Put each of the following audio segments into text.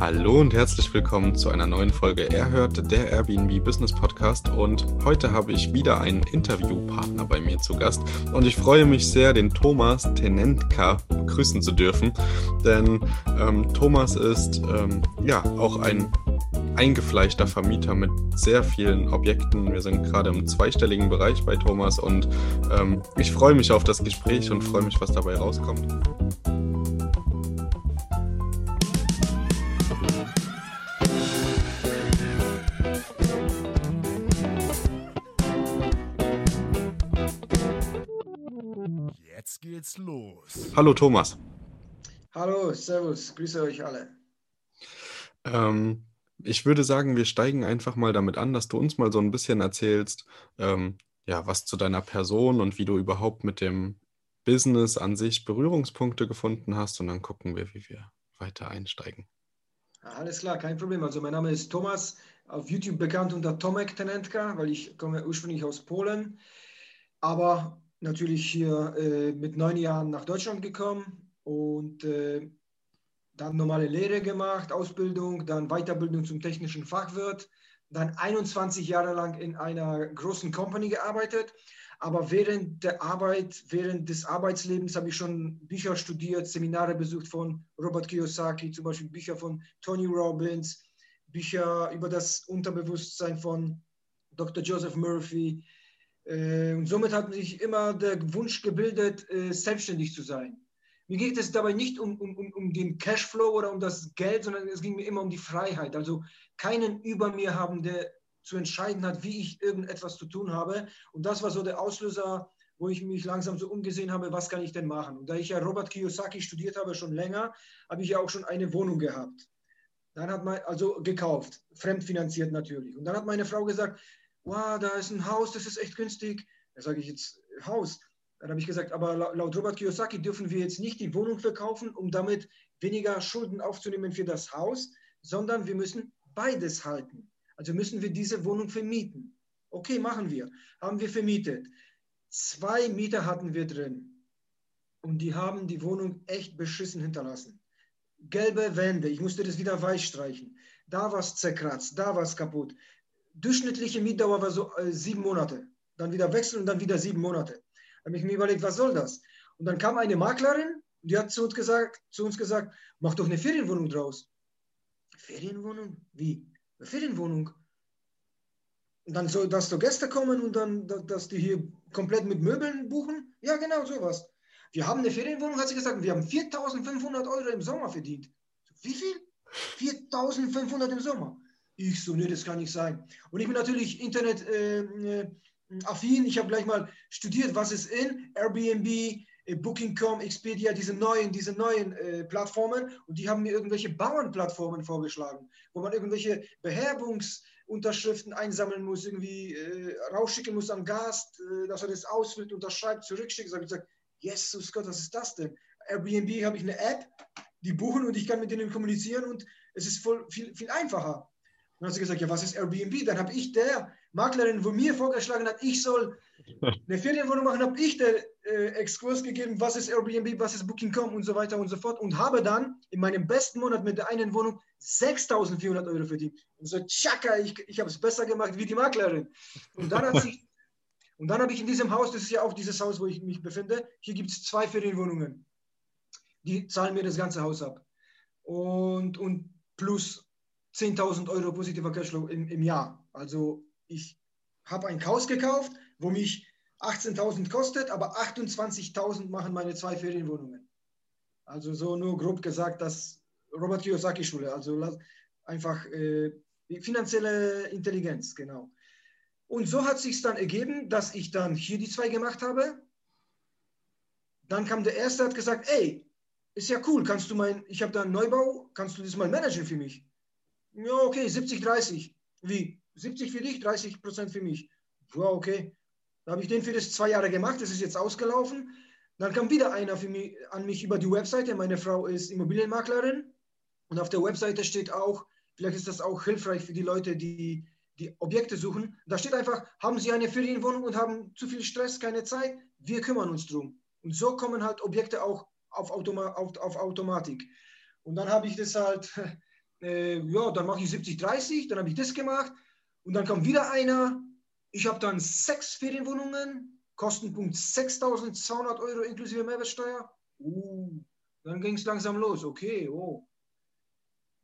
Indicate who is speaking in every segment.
Speaker 1: Hallo und herzlich willkommen zu einer neuen Folge Erhört, der Airbnb Business Podcast. Und heute habe ich wieder einen Interviewpartner bei mir zu Gast. Und ich freue mich sehr, den Thomas Tenentka begrüßen zu dürfen. Denn ähm, Thomas ist ähm, ja auch ein eingefleischter Vermieter mit sehr vielen Objekten. Wir sind gerade im zweistelligen Bereich bei Thomas und ähm, ich freue mich auf das Gespräch und freue mich, was dabei rauskommt. Geht's los. Hallo Thomas.
Speaker 2: Hallo, Servus, grüße euch alle.
Speaker 1: Ähm, ich würde sagen, wir steigen einfach mal damit an, dass du uns mal so ein bisschen erzählst, ähm, ja, was zu deiner Person und wie du überhaupt mit dem Business an sich Berührungspunkte gefunden hast und dann gucken wir, wie wir weiter einsteigen.
Speaker 2: Alles klar, kein Problem. Also mein Name ist Thomas, auf YouTube bekannt unter Tomek Tenentka, weil ich komme ursprünglich aus Polen. Aber natürlich hier äh, mit neun Jahren nach Deutschland gekommen und äh, dann normale Lehre gemacht, Ausbildung, dann Weiterbildung zum technischen Fachwirt, dann 21 Jahre lang in einer großen Company gearbeitet. Aber während der Arbeit, während des Arbeitslebens habe ich schon Bücher studiert, Seminare besucht von Robert Kiyosaki, zum Beispiel Bücher von Tony Robbins, Bücher über das Unterbewusstsein von Dr. Joseph Murphy, und somit hat sich immer der Wunsch gebildet, äh, selbstständig zu sein. Mir geht es dabei nicht um, um, um den Cashflow oder um das Geld, sondern es ging mir immer um die Freiheit. Also keinen über mir haben, der zu entscheiden hat, wie ich irgendetwas zu tun habe. Und das war so der Auslöser, wo ich mich langsam so umgesehen habe, was kann ich denn machen? Und da ich ja Robert Kiyosaki studiert habe schon länger, habe ich ja auch schon eine Wohnung gehabt. Dann hat man, also gekauft, fremdfinanziert natürlich. Und dann hat meine Frau gesagt, wow, da ist ein Haus, das ist echt günstig. Da sage ich jetzt, Haus. Dann habe ich gesagt, aber laut Robert Kiyosaki dürfen wir jetzt nicht die Wohnung verkaufen, um damit weniger Schulden aufzunehmen für das Haus, sondern wir müssen beides halten. Also müssen wir diese Wohnung vermieten. Okay, machen wir. Haben wir vermietet. Zwei Mieter hatten wir drin. Und die haben die Wohnung echt beschissen hinterlassen. Gelbe Wände, ich musste das wieder weiß streichen. Da war es zerkratzt, da war es kaputt durchschnittliche Mietdauer war so äh, sieben Monate. Dann wieder wechseln und dann wieder sieben Monate. Da habe ich mir überlegt, was soll das? Und dann kam eine Maklerin, die hat zu uns gesagt, zu uns gesagt, mach doch eine Ferienwohnung draus. Ferienwohnung? Wie? Eine Ferienwohnung? Und dann soll, dass so Gäste kommen und dann, dass die hier komplett mit Möbeln buchen? Ja, genau, sowas. Wir haben eine Ferienwohnung, hat sie gesagt, wir haben 4.500 Euro im Sommer verdient. Wie viel? 4.500 im Sommer. Ich so, nee, das kann nicht sein. Und ich bin natürlich Internet-affin. Äh, äh, ich habe gleich mal studiert, was ist in Airbnb, äh, Booking.com, Expedia, diese neuen, diese neuen äh, Plattformen. Und die haben mir irgendwelche Bauernplattformen vorgeschlagen, wo man irgendwelche Beherbungsunterschriften einsammeln muss, irgendwie äh, rausschicken muss am Gast, äh, dass er das ausfüllt, unterschreibt, zurückschickt. Ich habe gesagt, Jesus Gott, was ist das denn? Airbnb habe ich eine App, die buchen und ich kann mit denen kommunizieren und es ist voll, viel, viel einfacher. Dann hat sie gesagt, ja, was ist Airbnb? Dann habe ich der Maklerin, wo mir vorgeschlagen hat, ich soll eine Ferienwohnung machen, habe ich der äh, Exkurs gegeben, was ist Airbnb, was ist Booking.com und so weiter und so fort und habe dann in meinem besten Monat mit der einen Wohnung 6.400 Euro verdient. Und so, tschakka, ich, ich habe es besser gemacht wie die Maklerin. Und dann und dann habe ich in diesem Haus, das ist ja auch dieses Haus, wo ich mich befinde, hier gibt es zwei Ferienwohnungen. Die zahlen mir das ganze Haus ab. Und, und plus 10.000 Euro positiver Cashflow im, im Jahr. Also ich habe ein Haus gekauft, wo mich 18.000 kostet, aber 28.000 machen meine zwei Ferienwohnungen. Also so nur grob gesagt, das Robert Kiyosaki Schule, also einfach äh, finanzielle Intelligenz, genau. Und so hat sich dann ergeben, dass ich dann hier die zwei gemacht habe. Dann kam der erste, hat gesagt, ey, ist ja cool, kannst du mein, ich habe da einen Neubau, kannst du das mal managen für mich? Ja, okay, 70, 30. Wie? 70 für dich, 30 Prozent für mich. Ja, okay. Da habe ich den für das zwei Jahre gemacht, das ist jetzt ausgelaufen. Dann kam wieder einer mich, an mich über die Webseite. Meine Frau ist Immobilienmaklerin und auf der Webseite steht auch, vielleicht ist das auch hilfreich für die Leute, die die Objekte suchen. Da steht einfach, haben Sie eine Ferienwohnung und haben zu viel Stress, keine Zeit? Wir kümmern uns drum. Und so kommen halt Objekte auch auf, Automa auf, auf Automatik. Und dann habe ich das halt, äh, ja, dann mache ich 70, 30, dann habe ich das gemacht. Und dann kam wieder einer. Ich habe dann sechs Ferienwohnungen, Kostenpunkt 6.200 Euro inklusive Mehrwertsteuer. Uh, dann ging es langsam los. Okay, oh.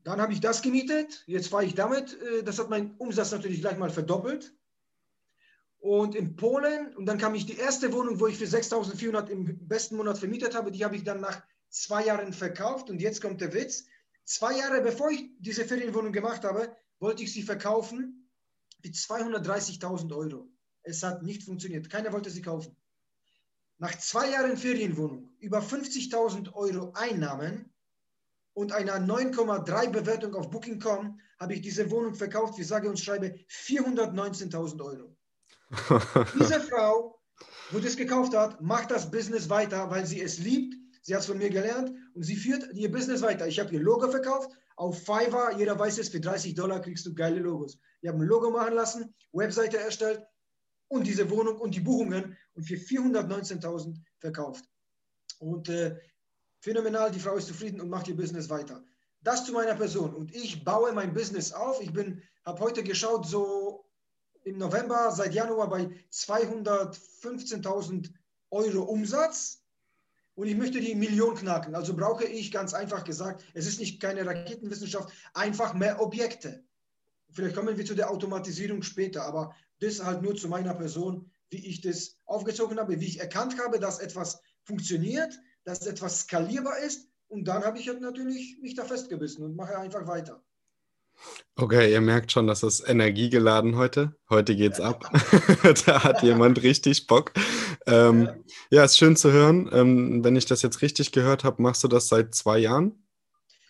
Speaker 2: Dann habe ich das gemietet. Jetzt fahre ich damit. Äh, das hat meinen Umsatz natürlich gleich mal verdoppelt. Und in Polen, und dann kam ich die erste Wohnung, wo ich für 6.400 im besten Monat vermietet habe, die habe ich dann nach zwei Jahren verkauft. Und jetzt kommt der Witz. Zwei Jahre bevor ich diese Ferienwohnung gemacht habe, wollte ich sie verkaufen für 230.000 Euro. Es hat nicht funktioniert. Keiner wollte sie kaufen. Nach zwei Jahren Ferienwohnung, über 50.000 Euro Einnahmen, und einer 9,3 Bewertung auf Booking.com habe ich diese Wohnung verkauft für sage und schreibe 419.000 Euro. diese Frau, wo das gekauft hat, macht das Business weiter, weil sie es liebt. Sie hat es von mir gelernt und sie führt ihr Business weiter. Ich habe ihr Logo verkauft auf Fiverr. Jeder weiß es, für 30 Dollar kriegst du geile Logos. Ich habe ein Logo machen lassen, Webseite erstellt und diese Wohnung und die Buchungen und für 419.000 verkauft. Und äh, phänomenal, die Frau ist zufrieden und macht ihr Business weiter. Das zu meiner Person. Und ich baue mein Business auf. Ich habe heute geschaut, so im November, seit Januar bei 215.000 Euro Umsatz. Und ich möchte die Million knacken. Also brauche ich ganz einfach gesagt, es ist nicht keine Raketenwissenschaft, einfach mehr Objekte. Vielleicht kommen wir zu der Automatisierung später, aber das halt nur zu meiner Person, wie ich das aufgezogen habe, wie ich erkannt habe, dass etwas funktioniert dass etwas skalierbar ist. Und dann habe ich natürlich mich da festgebissen und mache einfach weiter.
Speaker 1: Okay, ihr merkt schon, dass es energiegeladen heute. Heute geht's ja. ab. da hat jemand richtig Bock. Ähm, ja. ja, ist schön zu hören. Ähm, wenn ich das jetzt richtig gehört habe, machst du das seit zwei Jahren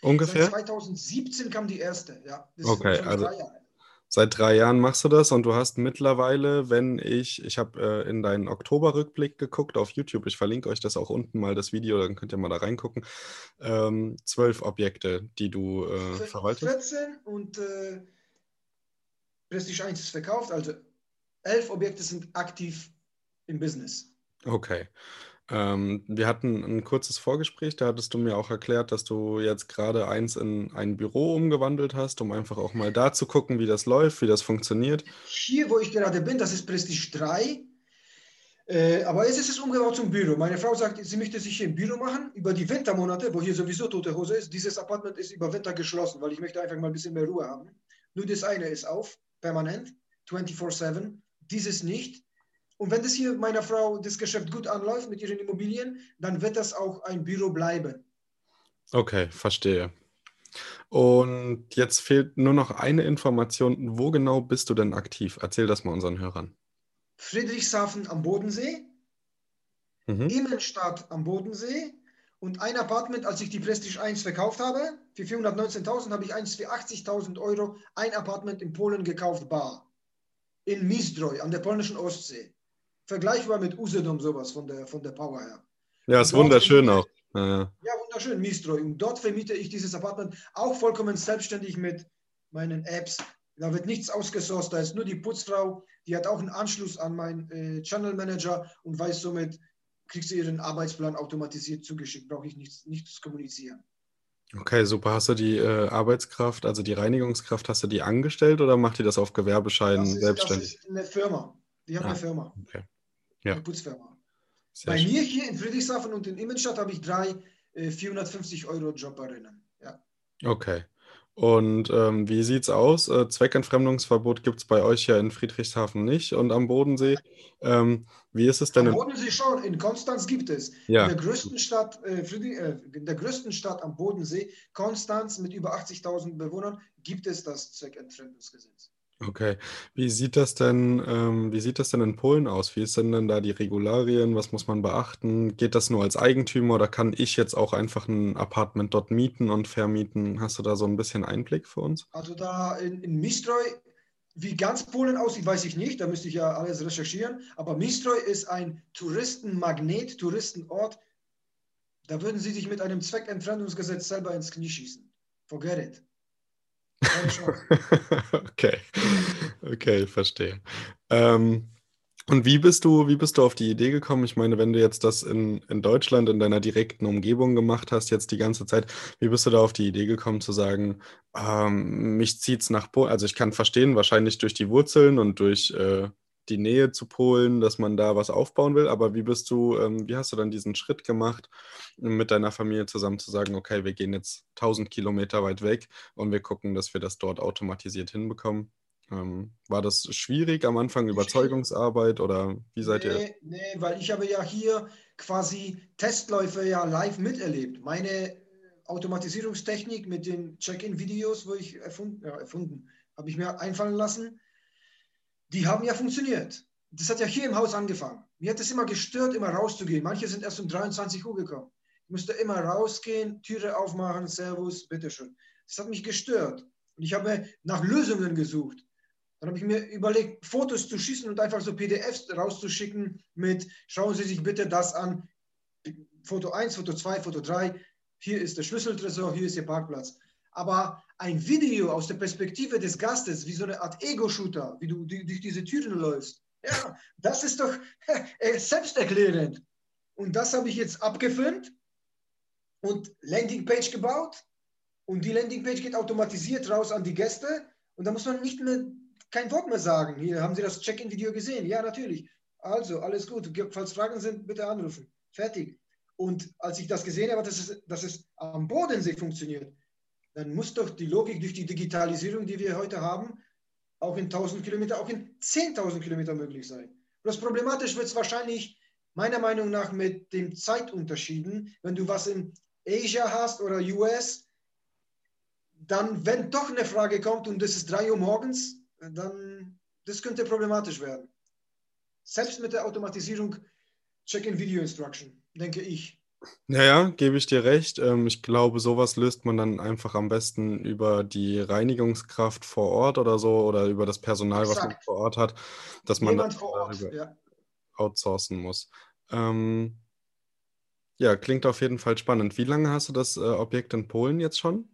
Speaker 1: ungefähr?
Speaker 2: Seit 2017 kam die erste, ja.
Speaker 1: Das okay, also Seit drei Jahren machst du das und du hast mittlerweile, wenn ich, ich habe äh, in deinen Oktoberrückblick geguckt auf YouTube, ich verlinke euch das auch unten mal, das Video, dann könnt ihr mal da reingucken, ähm, zwölf Objekte, die du äh, verwaltest.
Speaker 2: 14 und äh, Prestige 1 ist verkauft, also elf Objekte sind aktiv im Business.
Speaker 1: Okay. Ähm, wir hatten ein kurzes Vorgespräch, da hattest du mir auch erklärt, dass du jetzt gerade eins in ein Büro umgewandelt hast, um einfach auch mal da zu gucken, wie das läuft, wie das funktioniert.
Speaker 2: Hier, wo ich gerade bin, das ist Prestige 3. Äh, aber es ist es umgebaut zum Büro. Meine Frau sagt, sie möchte sich hier ein Büro machen über die Wintermonate, wo hier sowieso tote Hose ist. Dieses Apartment ist über Winter geschlossen, weil ich möchte einfach mal ein bisschen mehr Ruhe haben. Nur das eine ist auf, permanent, 24-7. Dieses nicht. Und wenn das hier meiner Frau das Geschäft gut anläuft mit ihren Immobilien, dann wird das auch ein Büro bleiben.
Speaker 1: Okay, verstehe. Und jetzt fehlt nur noch eine Information. Wo genau bist du denn aktiv? Erzähl das mal unseren Hörern.
Speaker 2: Friedrichshafen am Bodensee, mhm. Immenstadt am Bodensee und ein Apartment, als ich die Prestige 1 verkauft habe, für 419.000 habe ich eins für 80.000 Euro, ein Apartment in Polen gekauft, bar. In Mistroj an der polnischen Ostsee vergleichbar mit Usedom sowas von der, von der Power her.
Speaker 1: Ja, ist wunderschön auch.
Speaker 2: Ja, ja, wunderschön, Mistroi. Und dort vermiete ich dieses Apartment auch vollkommen selbstständig mit meinen Apps. Da wird nichts ausgesourced, da ist nur die Putzfrau, die hat auch einen Anschluss an meinen äh, Channel Manager und weiß somit, kriegt sie ihren Arbeitsplan automatisiert zugeschickt, brauche ich nichts, nichts kommunizieren.
Speaker 1: Okay, super. Hast du die äh, Arbeitskraft, also die Reinigungskraft, hast du die angestellt oder macht ihr das auf Gewerbeschein das ist, selbstständig?
Speaker 2: Das ist eine Firma. Die hat ah, eine Firma. Okay. Ja. Putzfirma. Sehr Bei schön. mir hier in Friedrichshafen und in Immenstadt habe ich drei äh, 450 Euro Jobberinnen. Ja.
Speaker 1: Okay. Und ähm, wie sieht's aus? Äh, Zweckentfremdungsverbot gibt es bei euch ja in Friedrichshafen nicht und am Bodensee. Ähm, wie ist es denn?
Speaker 2: Am Bodensee schon, in Konstanz gibt es. Ja. In, der größten Stadt, äh, äh, in der größten Stadt am Bodensee, Konstanz mit über 80.000 Bewohnern, gibt es das Zweckentfremdungsgesetz.
Speaker 1: Okay. Wie sieht das denn, ähm, wie sieht das denn in Polen aus? Wie ist denn da die Regularien? Was muss man beachten? Geht das nur als Eigentümer oder kann ich jetzt auch einfach ein Apartment dort mieten und vermieten? Hast du da so ein bisschen Einblick für uns?
Speaker 2: Also da in, in Mistroj, wie ganz Polen aussieht, weiß ich nicht. Da müsste ich ja alles recherchieren. Aber Mistroj ist ein Touristenmagnet, Touristenort. Da würden sie sich mit einem Zweckentfremdungsgesetz selber ins Knie schießen. Forget it.
Speaker 1: okay, okay, verstehe. Ähm, und wie bist du, wie bist du auf die Idee gekommen? Ich meine, wenn du jetzt das in, in Deutschland, in deiner direkten Umgebung gemacht hast, jetzt die ganze Zeit, wie bist du da auf die Idee gekommen zu sagen, ähm, mich es nach Polen? Also ich kann verstehen, wahrscheinlich durch die Wurzeln und durch äh, die Nähe zu Polen, dass man da was aufbauen will. Aber wie bist du, ähm, wie hast du dann diesen Schritt gemacht, mit deiner Familie zusammen zu sagen, okay, wir gehen jetzt 1000 Kilometer weit weg und wir gucken, dass wir das dort automatisiert hinbekommen? Ähm, war das schwierig am Anfang, Überzeugungsarbeit oder wie seid
Speaker 2: nee,
Speaker 1: ihr?
Speaker 2: Nee, weil ich habe ja hier quasi Testläufe ja live miterlebt. Meine Automatisierungstechnik mit den Check-in-Videos, wo ich erfunden, ja, erfunden habe ich mir einfallen lassen die haben ja funktioniert. Das hat ja hier im Haus angefangen. Mir hat es immer gestört, immer rauszugehen. Manche sind erst um 23 Uhr gekommen. Ich musste immer rausgehen, Türe aufmachen, Servus, bitteschön. Das hat mich gestört. Und ich habe nach Lösungen gesucht. Dann habe ich mir überlegt, Fotos zu schießen und einfach so PDFs rauszuschicken mit, schauen Sie sich bitte das an. Foto 1, Foto 2, Foto 3. Hier ist der Schlüsseltresor, hier ist Ihr Parkplatz. Aber ein Video aus der Perspektive des Gastes, wie so eine Art Ego-Shooter, wie du durch diese Türen läufst, ja, das ist doch äh, selbsterklärend. Und das habe ich jetzt abgefilmt und Landingpage gebaut. Und die Landingpage geht automatisiert raus an die Gäste. Und da muss man nicht mehr kein Wort mehr sagen. Hier haben Sie das Check-in-Video gesehen? Ja, natürlich. Also, alles gut. Falls Fragen sind, bitte anrufen. Fertig. Und als ich das gesehen habe, dass es, dass es am Bodensee funktioniert, dann muss doch die Logik durch die Digitalisierung, die wir heute haben, auch in 1000 Kilometer, auch in 10.000 Kilometer möglich sein. Das problematisch wird es wahrscheinlich meiner Meinung nach mit den Zeitunterschieden. Wenn du was in Asia hast oder US, dann, wenn doch eine Frage kommt und das ist 3 Uhr morgens, dann das könnte problematisch werden. Selbst mit der Automatisierung Check-in-Video Instruction, denke ich.
Speaker 1: Naja, gebe ich dir recht. Ähm, ich glaube, sowas löst man dann einfach am besten über die Reinigungskraft vor Ort oder so oder über das Personal, was man vor Ort hat, dass man
Speaker 2: Jemand Ort, ja.
Speaker 1: outsourcen muss. Ähm, ja, klingt auf jeden Fall spannend. Wie lange hast du das äh, Objekt in Polen jetzt schon?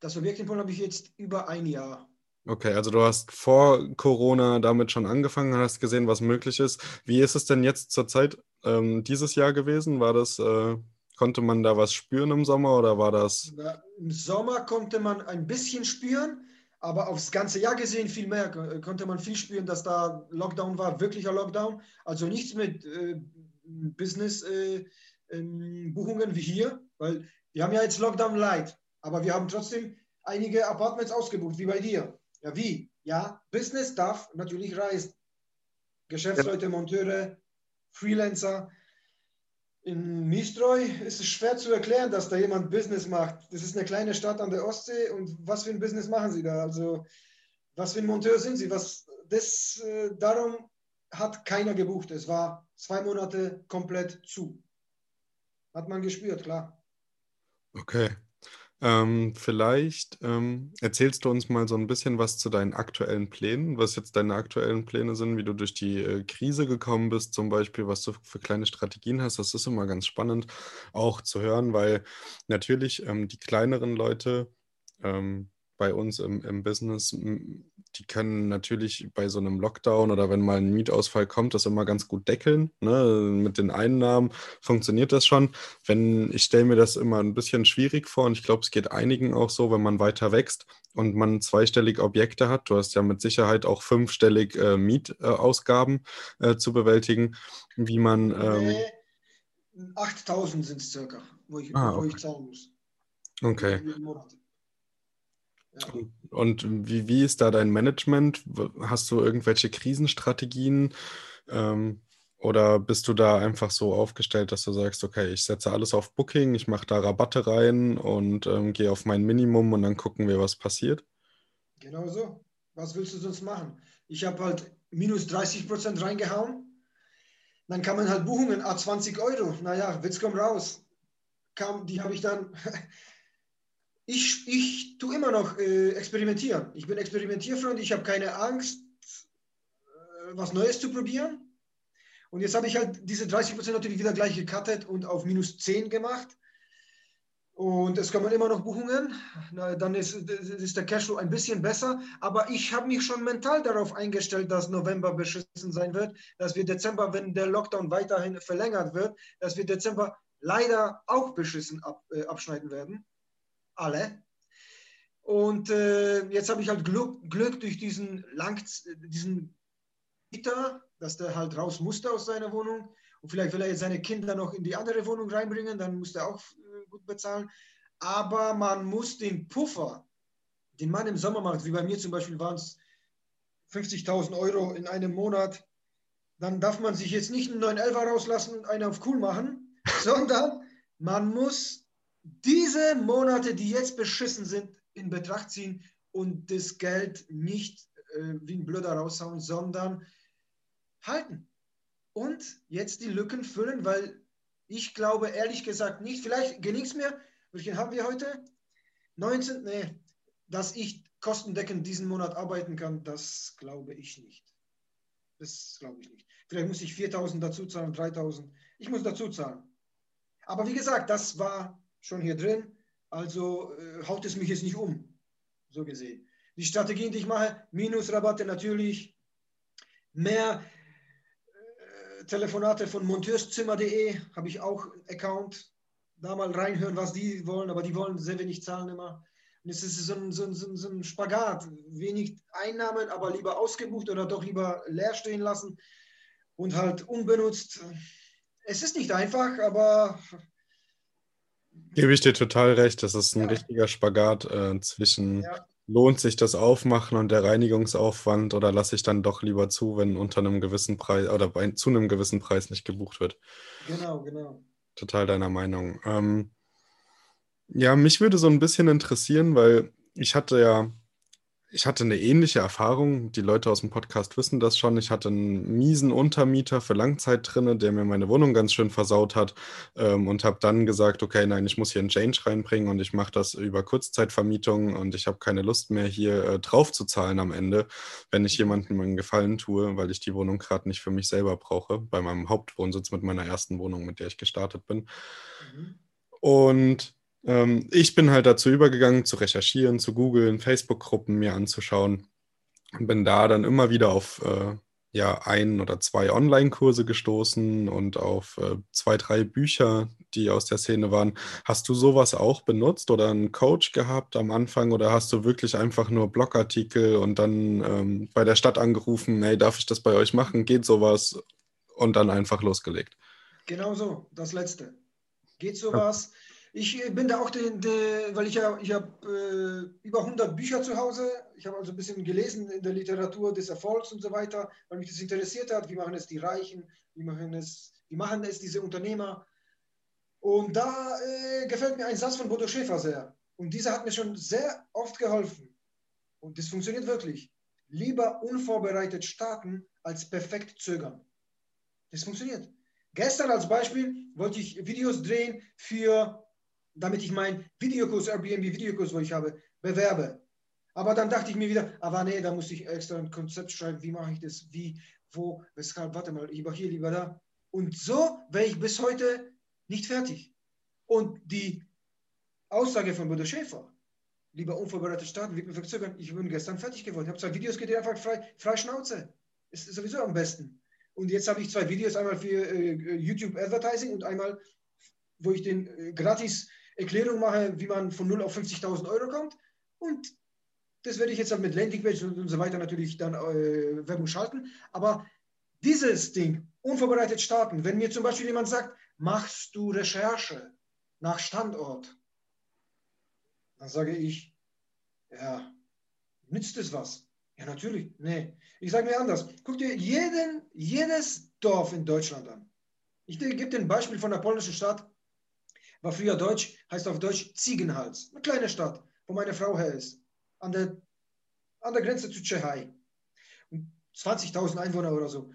Speaker 2: Das Objekt in Polen habe ich jetzt über ein Jahr.
Speaker 1: Okay, also du hast vor Corona damit schon angefangen, hast gesehen, was möglich ist. Wie ist es denn jetzt zurzeit ähm, dieses Jahr gewesen? War das, äh, konnte man da was spüren im Sommer oder war das?
Speaker 2: Im Sommer konnte man ein bisschen spüren, aber aufs ganze Jahr gesehen viel mehr konnte man viel spüren, dass da Lockdown war, wirklicher Lockdown. Also nichts mit äh, Business-Buchungen äh, ähm, wie hier, weil wir haben ja jetzt Lockdown Light, aber wir haben trotzdem einige Apartments ausgebucht, wie bei dir. Ja, wie? Ja, Business darf natürlich reisen. Geschäftsleute, Monteure, Freelancer. In Mistroi ist es schwer zu erklären, dass da jemand Business macht. Das ist eine kleine Stadt an der Ostsee und was für ein Business machen sie da? Also, was für ein Monteur sind sie? Was, das, äh, darum hat keiner gebucht. Es war zwei Monate komplett zu. Hat man gespürt, klar.
Speaker 1: Okay. Ähm, vielleicht ähm, erzählst du uns mal so ein bisschen was zu deinen aktuellen Plänen, was jetzt deine aktuellen Pläne sind, wie du durch die äh, Krise gekommen bist, zum Beispiel, was du für kleine Strategien hast. Das ist immer ganz spannend auch zu hören, weil natürlich ähm, die kleineren Leute ähm, bei uns im, im Business die können natürlich bei so einem Lockdown oder wenn mal ein Mietausfall kommt, das immer ganz gut deckeln. Ne? Mit den Einnahmen funktioniert das schon. Wenn ich stelle mir das immer ein bisschen schwierig vor und ich glaube, es geht einigen auch so, wenn man weiter wächst und man zweistellig Objekte hat. Du hast ja mit Sicherheit auch fünfstellig äh, Mietausgaben äh, zu bewältigen, wie man. Ähm,
Speaker 2: 8000 sind es circa, wo ich, ah, okay. wo ich zahlen muss.
Speaker 1: Okay. Und wie, wie ist da dein Management? Hast du irgendwelche Krisenstrategien? Ähm, oder bist du da einfach so aufgestellt, dass du sagst, okay, ich setze alles auf Booking, ich mache da Rabatte rein und ähm, gehe auf mein Minimum und dann gucken wir, was passiert?
Speaker 2: Genau so. Was willst du sonst machen? Ich habe halt minus 30 Prozent reingehauen. Dann kann man halt Buchungen, a 20 Euro. Naja, Witz kommt raus. Kam, die habe ich dann. ich, ich tue immer noch äh, experimentieren. Ich bin Experimentierfreund, ich habe keine Angst, äh, was Neues zu probieren. Und jetzt habe ich halt diese 30 Prozent natürlich wieder gleich gecuttet und auf minus 10 gemacht. Und es kommen immer noch Buchungen. Na, dann ist, ist der Cashflow ein bisschen besser. Aber ich habe mich schon mental darauf eingestellt, dass November beschissen sein wird, dass wir Dezember, wenn der Lockdown weiterhin verlängert wird, dass wir Dezember leider auch beschissen ab, äh, abschneiden werden. Alle. Und äh, jetzt habe ich halt Glück, Glück durch diesen, Lang diesen Mieter, dass der halt raus musste aus seiner Wohnung. Und vielleicht will er jetzt seine Kinder noch in die andere Wohnung reinbringen, dann muss er auch äh, gut bezahlen. Aber man muss den Puffer, den man im Sommer macht, wie bei mir zum Beispiel waren es 50.000 Euro in einem Monat, dann darf man sich jetzt nicht einen 911 rauslassen und einen auf cool machen, sondern man muss diese Monate, die jetzt beschissen sind, in Betracht ziehen und das Geld nicht äh, wie ein Blöder raushauen, sondern halten. Und jetzt die Lücken füllen, weil ich glaube ehrlich gesagt nicht, vielleicht gelingt es mir, welchen haben wir heute? 19, nee, dass ich kostendeckend diesen Monat arbeiten kann, das glaube ich nicht. Das glaube ich nicht. Vielleicht muss ich 4000 dazu zahlen, 3000. Ich muss dazu zahlen. Aber wie gesagt, das war schon hier drin. Also äh, haut es mich jetzt nicht um, so gesehen. Die Strategien, die ich mache, Minusrabatte natürlich, mehr Telefonate von monteurszimmer.de habe ich auch Account. Da mal reinhören, was die wollen, aber die wollen sehr wenig zahlen immer. Und es ist so ein, so, ein, so ein Spagat. Wenig Einnahmen, aber lieber ausgebucht oder doch lieber leer stehen lassen und halt unbenutzt. Es ist nicht einfach, aber.
Speaker 1: Gebe ich dir total recht. Das ist ein ja. richtiger Spagat äh, zwischen ja lohnt sich das Aufmachen und der Reinigungsaufwand oder lasse ich dann doch lieber zu, wenn unter einem gewissen Preis oder bei, zu einem gewissen Preis nicht gebucht wird?
Speaker 2: Genau, genau.
Speaker 1: Total deiner Meinung. Ähm, ja, mich würde so ein bisschen interessieren, weil ich hatte ja ich hatte eine ähnliche Erfahrung. Die Leute aus dem Podcast wissen das schon. Ich hatte einen miesen Untermieter für Langzeit drinne, der mir meine Wohnung ganz schön versaut hat ähm, und habe dann gesagt, okay, nein, ich muss hier einen Change reinbringen und ich mache das über Kurzzeitvermietung und ich habe keine Lust mehr hier äh, drauf zu zahlen am Ende, wenn ich jemandem einen Gefallen tue, weil ich die Wohnung gerade nicht für mich selber brauche, bei meinem Hauptwohnsitz mit meiner ersten Wohnung, mit der ich gestartet bin. Mhm. Und ähm, ich bin halt dazu übergegangen, zu recherchieren, zu googeln, Facebook-Gruppen mir anzuschauen und bin da dann immer wieder auf äh, ja, ein oder zwei Online-Kurse gestoßen und auf äh, zwei, drei Bücher, die aus der Szene waren. Hast du sowas auch benutzt oder einen Coach gehabt am Anfang oder hast du wirklich einfach nur Blogartikel und dann ähm, bei der Stadt angerufen, hey, darf ich das bei euch machen? Geht sowas? Und dann einfach losgelegt.
Speaker 2: Genau so, das letzte. Geht sowas? Ja. Ich äh, bin da auch, den, den, weil ich ja, ich habe äh, über 100 Bücher zu Hause. Ich habe also ein bisschen gelesen in der Literatur des Erfolgs und so weiter, weil mich das interessiert hat. Wie machen es die Reichen? Wie machen es, wie machen es diese Unternehmer? Und da äh, gefällt mir ein Satz von Bodo Schäfer sehr. Und dieser hat mir schon sehr oft geholfen. Und das funktioniert wirklich. Lieber unvorbereitet starten, als perfekt zögern. Das funktioniert. Gestern als Beispiel wollte ich Videos drehen für damit ich meinen Videokurs, Airbnb-Videokurs, wo ich habe, bewerbe. Aber dann dachte ich mir wieder, aber nee, da muss ich extra ein Konzept schreiben, wie mache ich das, wie, wo, weshalb, warte mal, lieber hier, lieber da. Und so wäre ich bis heute nicht fertig. Und die Aussage von Bruder Schäfer, lieber unvorbereitet starten, wird mir verzögern, ich bin gestern fertig geworden. Ich habe zwei Videos gedreht, einfach frei, frei Schnauze. Ist sowieso am besten. Und jetzt habe ich zwei Videos, einmal für äh, YouTube Advertising und einmal, wo ich den äh, gratis Erklärung mache, wie man von 0 auf 50.000 Euro kommt. Und das werde ich jetzt dann mit Landingpage und, und so weiter natürlich dann äh, Werbung schalten. Aber dieses Ding, unvorbereitet starten, wenn mir zum Beispiel jemand sagt, machst du Recherche nach Standort, dann sage ich, Ja, nützt es was? Ja, natürlich. Nee. Ich sage mir anders. Guck dir jeden, jedes Dorf in Deutschland an. Ich gebe dir ein Beispiel von der polnischen Stadt. War früher Deutsch, heißt auf Deutsch Ziegenhals. Eine kleine Stadt, wo meine Frau her ist. An der, an der Grenze zu Tschechei. 20.000 Einwohner oder so.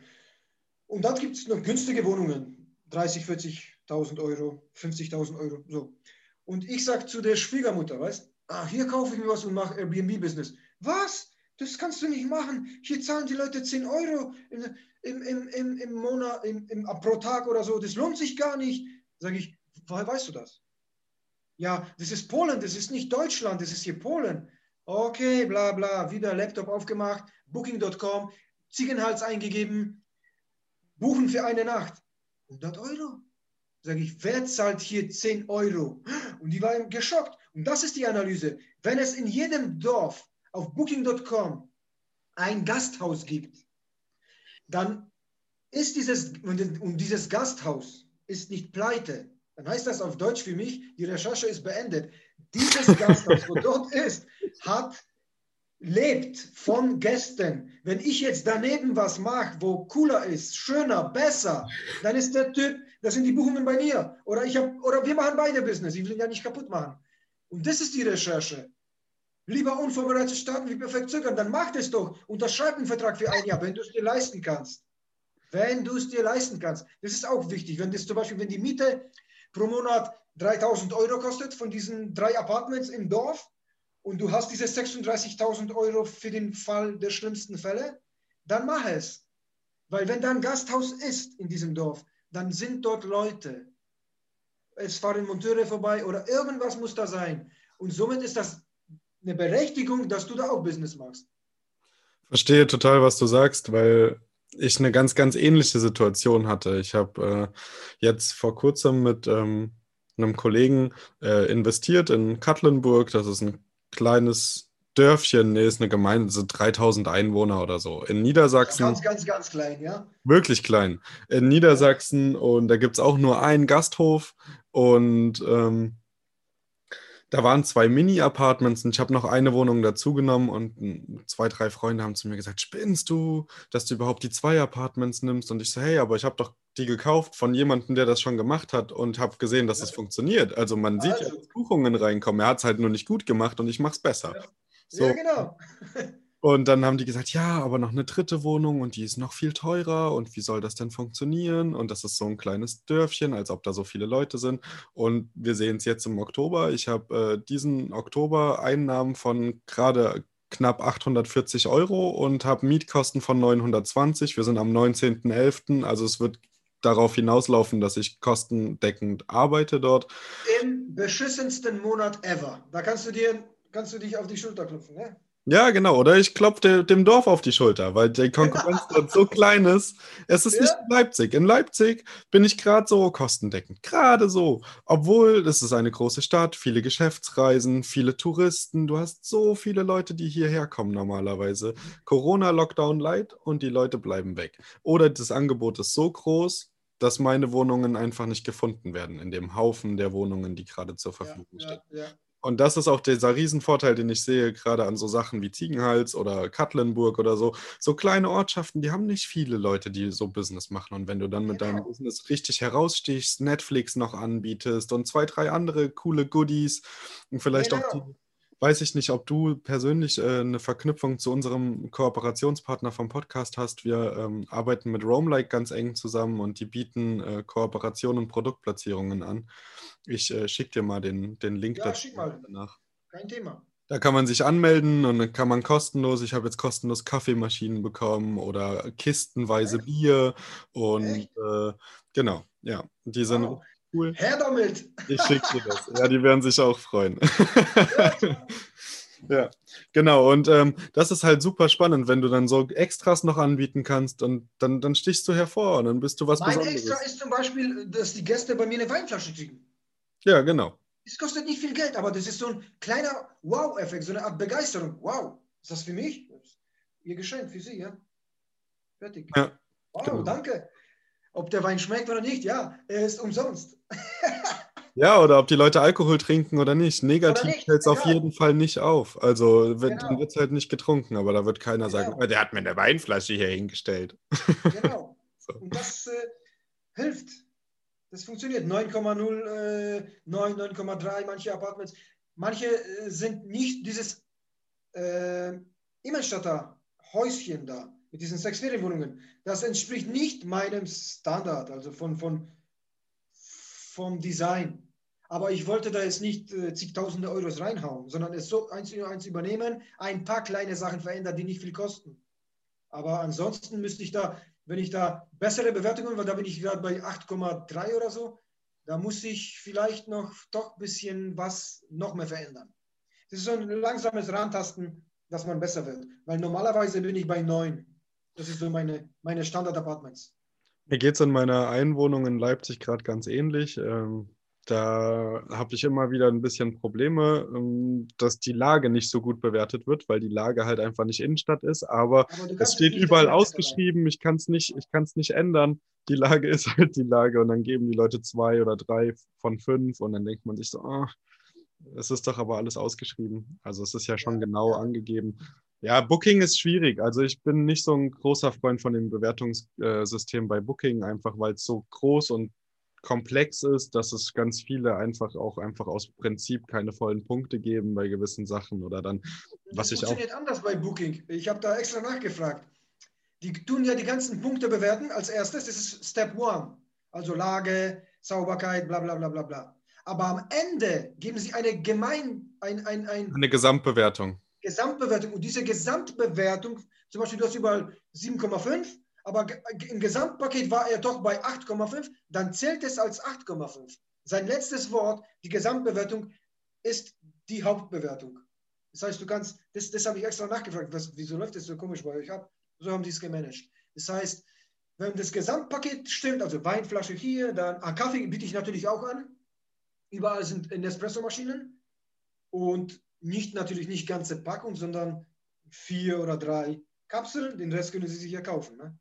Speaker 2: Und dann gibt es noch günstige Wohnungen. 30, 40.000 Euro, 50.000 Euro. So. Und ich sage zu der Schwiegermutter, weißt ah, hier kaufe ich mir was und mache Airbnb-Business. Was? Das kannst du nicht machen. Hier zahlen die Leute 10 Euro im, im, im, im Monat, im, im, pro Tag oder so. Das lohnt sich gar nicht. Sage ich, woher weißt du das? Ja, das ist Polen, das ist nicht Deutschland, das ist hier Polen. Okay, bla bla, wieder Laptop aufgemacht, booking.com, Ziegenhals eingegeben, buchen für eine Nacht. 100 Euro. Sage ich, wer zahlt hier 10 Euro? Und die waren geschockt. Und das ist die Analyse. Wenn es in jedem Dorf auf booking.com ein Gasthaus gibt, dann ist dieses, und dieses Gasthaus ist nicht pleite, dann heißt das auf Deutsch für mich, die Recherche ist beendet. Dieses Gasthaus, wo dort ist, hat lebt von Gästen. Wenn ich jetzt daneben was mache, wo cooler ist, schöner, besser, dann ist der Typ, das sind die Buchungen bei mir. Oder, ich hab, oder wir machen beide Business. Ich will ihn ja nicht kaputt machen. Und das ist die Recherche. Lieber unvorbereitet starten wie perfekt zögern. Dann mach das doch. Unterschreib einen Vertrag für ein Jahr, wenn du es dir leisten kannst. Wenn du es dir leisten kannst. Das ist auch wichtig. Wenn das zum Beispiel, wenn die Miete pro Monat 3000 Euro kostet von diesen drei Apartments im Dorf, und du hast diese 36.000 Euro für den Fall der schlimmsten Fälle, dann mach es. Weil wenn da ein Gasthaus ist in diesem Dorf, dann sind dort Leute. Es fahren Monteure vorbei oder irgendwas muss da sein. Und somit ist das eine Berechtigung, dass du da auch Business machst.
Speaker 1: Verstehe total, was du sagst, weil ich eine ganz, ganz ähnliche Situation hatte. Ich habe äh, jetzt vor kurzem mit ähm, einem Kollegen äh, investiert in Katlenburg. Das ist ein kleines Dörfchen, nee, ist eine Gemeinde, so 3000 Einwohner oder so. In Niedersachsen.
Speaker 2: Ganz, ganz, ganz klein, ja.
Speaker 1: Wirklich klein. In Niedersachsen und da gibt es auch nur einen Gasthof und ähm, da waren zwei Mini-Apartments und ich habe noch eine Wohnung dazugenommen und zwei, drei Freunde haben zu mir gesagt, spinnst du, dass du überhaupt die zwei Apartments nimmst? Und ich so, hey, aber ich habe doch die gekauft von jemandem, der das schon gemacht hat und habe gesehen, dass es ja. funktioniert. Also man sieht also. ja, dass Buchungen reinkommen. Er hat es halt nur nicht gut gemacht und ich mache es besser.
Speaker 2: So. ja, genau.
Speaker 1: Und dann haben die gesagt, ja, aber noch eine dritte Wohnung und die ist noch viel teurer und wie soll das denn funktionieren? Und das ist so ein kleines Dörfchen, als ob da so viele Leute sind. Und wir sehen es jetzt im Oktober. Ich habe äh, diesen Oktober Einnahmen von gerade knapp 840 Euro und habe Mietkosten von 920. Wir sind am 19.11. Also es wird darauf hinauslaufen, dass ich kostendeckend arbeite dort.
Speaker 2: Im beschissensten Monat ever. Da kannst du dir kannst du dich auf die Schulter klopfen, ne?
Speaker 1: Ja, genau. Oder ich klopfe dem Dorf auf die Schulter, weil die Konkurrenz dort so klein ist. Es ist ja. nicht in Leipzig. In Leipzig bin ich gerade so kostendeckend. Gerade so. Obwohl es ist eine große Stadt, viele Geschäftsreisen, viele Touristen. Du hast so viele Leute, die hierher kommen normalerweise. Corona-Lockdown light und die Leute bleiben weg. Oder das Angebot ist so groß, dass meine Wohnungen einfach nicht gefunden werden in dem Haufen der Wohnungen, die gerade zur Verfügung ja, stehen. Ja, und das ist auch dieser Riesenvorteil, den ich sehe, gerade an so Sachen wie Ziegenhals oder Katlenburg oder so. So kleine Ortschaften, die haben nicht viele Leute, die so Business machen. Und wenn du dann mit genau. deinem Business richtig herausstichst, Netflix noch anbietest und zwei, drei andere coole Goodies und vielleicht genau. auch die weiß ich nicht, ob du persönlich äh, eine Verknüpfung zu unserem Kooperationspartner vom Podcast hast. Wir ähm, arbeiten mit Roamlike ganz eng zusammen und die bieten äh, Kooperationen und Produktplatzierungen an. Ich äh, schicke dir mal den, den Link
Speaker 2: ja, dazu danach. Kein Thema.
Speaker 1: Da kann man sich anmelden und dann kann man kostenlos, ich habe jetzt kostenlos Kaffeemaschinen bekommen oder kistenweise Echt? Bier und äh, genau, ja, die sind wow
Speaker 2: cool. Her damit!
Speaker 1: Ich schicke dir das. Ja, die werden sich auch freuen. ja, genau. Und ähm, das ist halt super spannend, wenn du dann so Extras noch anbieten kannst und dann, dann stichst du hervor und dann bist du was
Speaker 2: mein
Speaker 1: Besonderes.
Speaker 2: Extra ist zum Beispiel, dass die Gäste bei mir eine Weinflasche kriegen.
Speaker 1: Ja, genau.
Speaker 2: Es kostet nicht viel Geld, aber das ist so ein kleiner Wow-Effekt, so eine Art Begeisterung. Wow, ist das für mich? Ihr Geschenk für Sie, ja? Fertig.
Speaker 1: Ja.
Speaker 2: Wow, genau. danke. Ob der Wein schmeckt oder nicht, ja, er ist umsonst.
Speaker 1: Ja, oder ob die Leute Alkohol trinken oder nicht. Negativ fällt es auf jeden Fall nicht auf. Also wird, genau. dann wird es halt nicht getrunken, aber da wird keiner genau. sagen, oh, der hat mir eine Weinflasche hier hingestellt.
Speaker 2: Genau. so. Und das äh, hilft. Das funktioniert. 9,0, äh, 9, 9,3, manche Apartments. Manche äh, sind nicht dieses äh, Immenstadter Häuschen da mit diesen sechs Ferienwohnungen. Das entspricht nicht meinem Standard, also von, von, vom Design. Aber ich wollte da jetzt nicht äh, zigtausende Euros reinhauen, sondern es so eins zu eins übernehmen, ein paar kleine Sachen verändern, die nicht viel kosten. Aber ansonsten müsste ich da, wenn ich da bessere Bewertungen, weil da bin ich gerade bei 8,3 oder so, da muss ich vielleicht noch doch ein bisschen was noch mehr verändern. Das ist so ein langsames Rantasten, dass man besser wird. Weil normalerweise bin ich bei 9. Das ist so meine, meine Standard-Apartments.
Speaker 1: Mir geht es in meiner Einwohnung in Leipzig gerade ganz ähnlich. Ähm, da habe ich immer wieder ein bisschen Probleme, ähm, dass die Lage nicht so gut bewertet wird, weil die Lage halt einfach nicht Innenstadt ist. Aber, aber es steht überall ausgeschrieben, ich kann es nicht, nicht ändern. Die Lage ist halt die Lage und dann geben die Leute zwei oder drei von fünf und dann denkt man sich so, oh, es ist doch aber alles ausgeschrieben. Also es ist ja schon genau angegeben. Ja, Booking ist schwierig. Also ich bin nicht so ein großer Freund von dem Bewertungssystem bei Booking, einfach weil es so groß und komplex ist, dass es ganz viele einfach auch einfach aus Prinzip keine vollen Punkte geben bei gewissen Sachen oder dann, was das ich auch.
Speaker 2: funktioniert anders bei Booking. Ich habe da extra nachgefragt. Die tun ja die ganzen Punkte bewerten. Als erstes, das ist Step One. Also Lage, Sauberkeit, bla bla bla bla bla. Aber am Ende geben sie eine gemein, ein, ein, ein
Speaker 1: eine Gesamtbewertung.
Speaker 2: Gesamtbewertung. Und diese Gesamtbewertung, zum Beispiel, du hast überall 7,5 aber im Gesamtpaket war er doch bei 8,5, dann zählt es als 8,5. Sein letztes Wort, die Gesamtbewertung, ist die Hauptbewertung. Das heißt, du kannst, das, das habe ich extra nachgefragt, was, wieso läuft das so komisch bei euch ab? So haben die es gemanagt. Das heißt, wenn das Gesamtpaket stimmt, also Weinflasche hier, dann ah, Kaffee biete ich natürlich auch an. Überall sind Nespresso-Maschinen und nicht natürlich nicht ganze Packung, sondern vier oder drei Kapseln. Den Rest können Sie sich ja kaufen. Ne?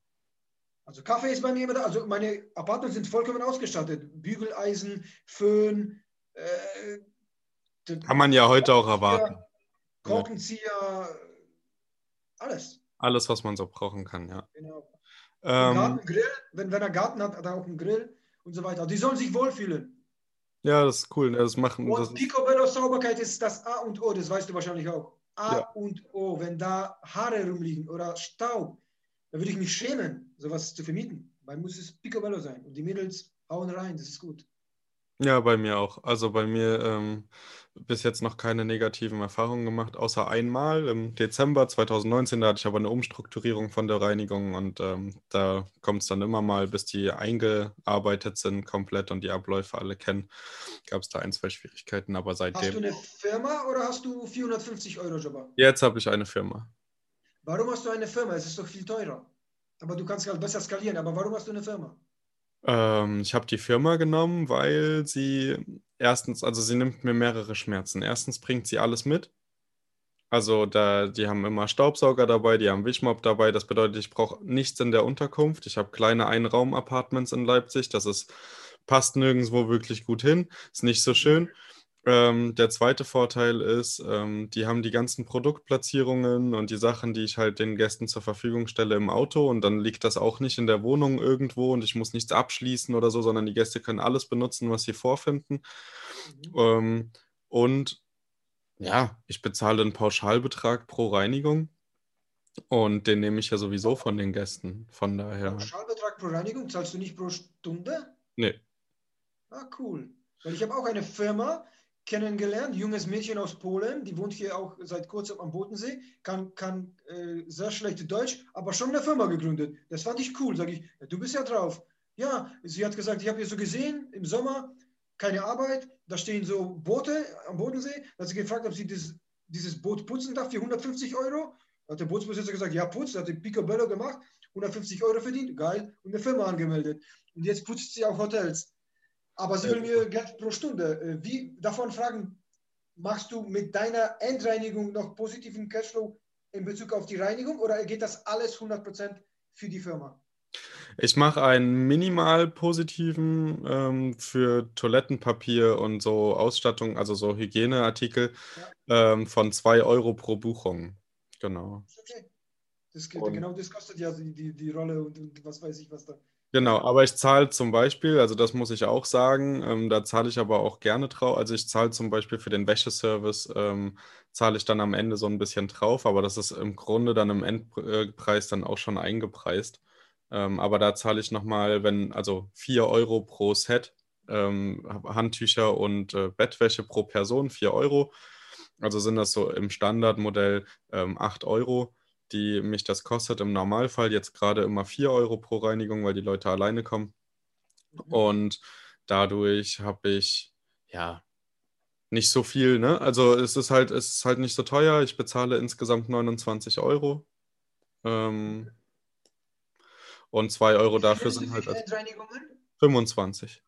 Speaker 2: Also Kaffee ist bei mir immer da. Also meine Apartments sind vollkommen ausgestattet. Bügeleisen, Föhn.
Speaker 1: Äh, Kann man ja heute auch erwarten.
Speaker 2: Korkenzieher, alles.
Speaker 1: Alles, was man so brauchen kann, ja. Genau.
Speaker 2: Ähm, Garten, Grill, wenn, wenn er Garten hat, hat er auch einen Grill und so weiter. Die sollen sich wohlfühlen.
Speaker 1: Ja, das ist cool. Ne? Das machen,
Speaker 2: und Picobello Sauberkeit ist das A und O, das weißt du wahrscheinlich auch. A ja. und O, wenn da Haare rumliegen oder Staub, da würde ich mich schämen, sowas zu vermieten. Weil muss es picobello sein. Und die Mädels hauen rein, das ist gut.
Speaker 1: Ja, bei mir auch. Also bei mir ähm, bis jetzt noch keine negativen Erfahrungen gemacht, außer einmal im Dezember 2019. Da hatte ich aber eine Umstrukturierung von der Reinigung und ähm, da kommt es dann immer mal, bis die eingearbeitet sind komplett und die Abläufe alle kennen, gab es da ein, zwei Schwierigkeiten. Aber seitdem. Hast
Speaker 2: du eine Firma oder hast du 450 Euro Jobber?
Speaker 1: Jetzt habe ich eine Firma.
Speaker 2: Warum hast du eine Firma? Es ist doch viel teurer. Aber du kannst halt besser skalieren. Aber warum hast du eine Firma?
Speaker 1: Ähm, ich habe die Firma genommen, weil sie erstens, also sie nimmt mir mehrere Schmerzen. Erstens bringt sie alles mit. Also da, die haben immer Staubsauger dabei, die haben Wischmopp dabei. Das bedeutet, ich brauche nichts in der Unterkunft. Ich habe kleine Einraum-Apartments in Leipzig. Das ist, passt nirgendwo wirklich gut hin. Ist nicht so schön. Ähm, der zweite Vorteil ist, ähm, die haben die ganzen Produktplatzierungen und die Sachen, die ich halt den Gästen zur Verfügung stelle im Auto und dann liegt das auch nicht in der Wohnung irgendwo und ich muss nichts abschließen oder so, sondern die Gäste können alles benutzen, was sie vorfinden. Mhm. Ähm, und ja, ich bezahle einen Pauschalbetrag pro Reinigung und den nehme ich ja sowieso von den Gästen. Von daher.
Speaker 2: Pauschalbetrag pro Reinigung zahlst du nicht pro Stunde?
Speaker 1: Nee.
Speaker 2: Ah, cool. Weil ich habe auch eine Firma, kennengelernt, junges Mädchen aus Polen, die wohnt hier auch seit kurzem am Bodensee, kann, kann äh, sehr schlecht Deutsch, aber schon eine Firma gegründet. Das fand ich cool, sage ich, du bist ja drauf. Ja, sie hat gesagt, ich habe hier so gesehen, im Sommer, keine Arbeit, da stehen so Boote am Bodensee, da hat sie gefragt, ob sie das, dieses Boot putzen darf für 150 Euro. Da hat der Bootsbesitzer gesagt, ja, putz, hat die Picobello gemacht, 150 Euro verdient, geil, und eine Firma angemeldet. Und jetzt putzt sie auch Hotels. Aber sie will mir Geld pro Stunde. Äh, wie davon fragen, machst du mit deiner Endreinigung noch positiven Cashflow in Bezug auf die Reinigung oder geht das alles 100% für die Firma?
Speaker 1: Ich mache einen minimal positiven ähm, für Toilettenpapier und so Ausstattung, also so Hygieneartikel ja. ähm, von 2 Euro pro Buchung. Genau. Okay.
Speaker 2: Das, genau das kostet ja die, die, die Rolle und, und was weiß ich, was da.
Speaker 1: Genau, aber ich zahle zum Beispiel, also das muss ich auch sagen, ähm, da zahle ich aber auch gerne drauf. Also ich zahle zum Beispiel für den Wäscheservice, ähm, zahle ich dann am Ende so ein bisschen drauf, aber das ist im Grunde dann im Endpreis dann auch schon eingepreist. Ähm, aber da zahle ich nochmal, wenn, also 4 Euro pro Set, ähm, Handtücher und äh, Bettwäsche pro Person, 4 Euro. Also sind das so im Standardmodell ähm, 8 Euro die mich das kostet im Normalfall jetzt gerade immer 4 Euro pro Reinigung, weil die Leute alleine kommen. Mhm. Und dadurch habe ich ja nicht so viel, ne? Also es ist halt, es ist halt nicht so teuer. Ich bezahle insgesamt 29 Euro. Ähm, und 2 Euro dafür sind halt. Als 25.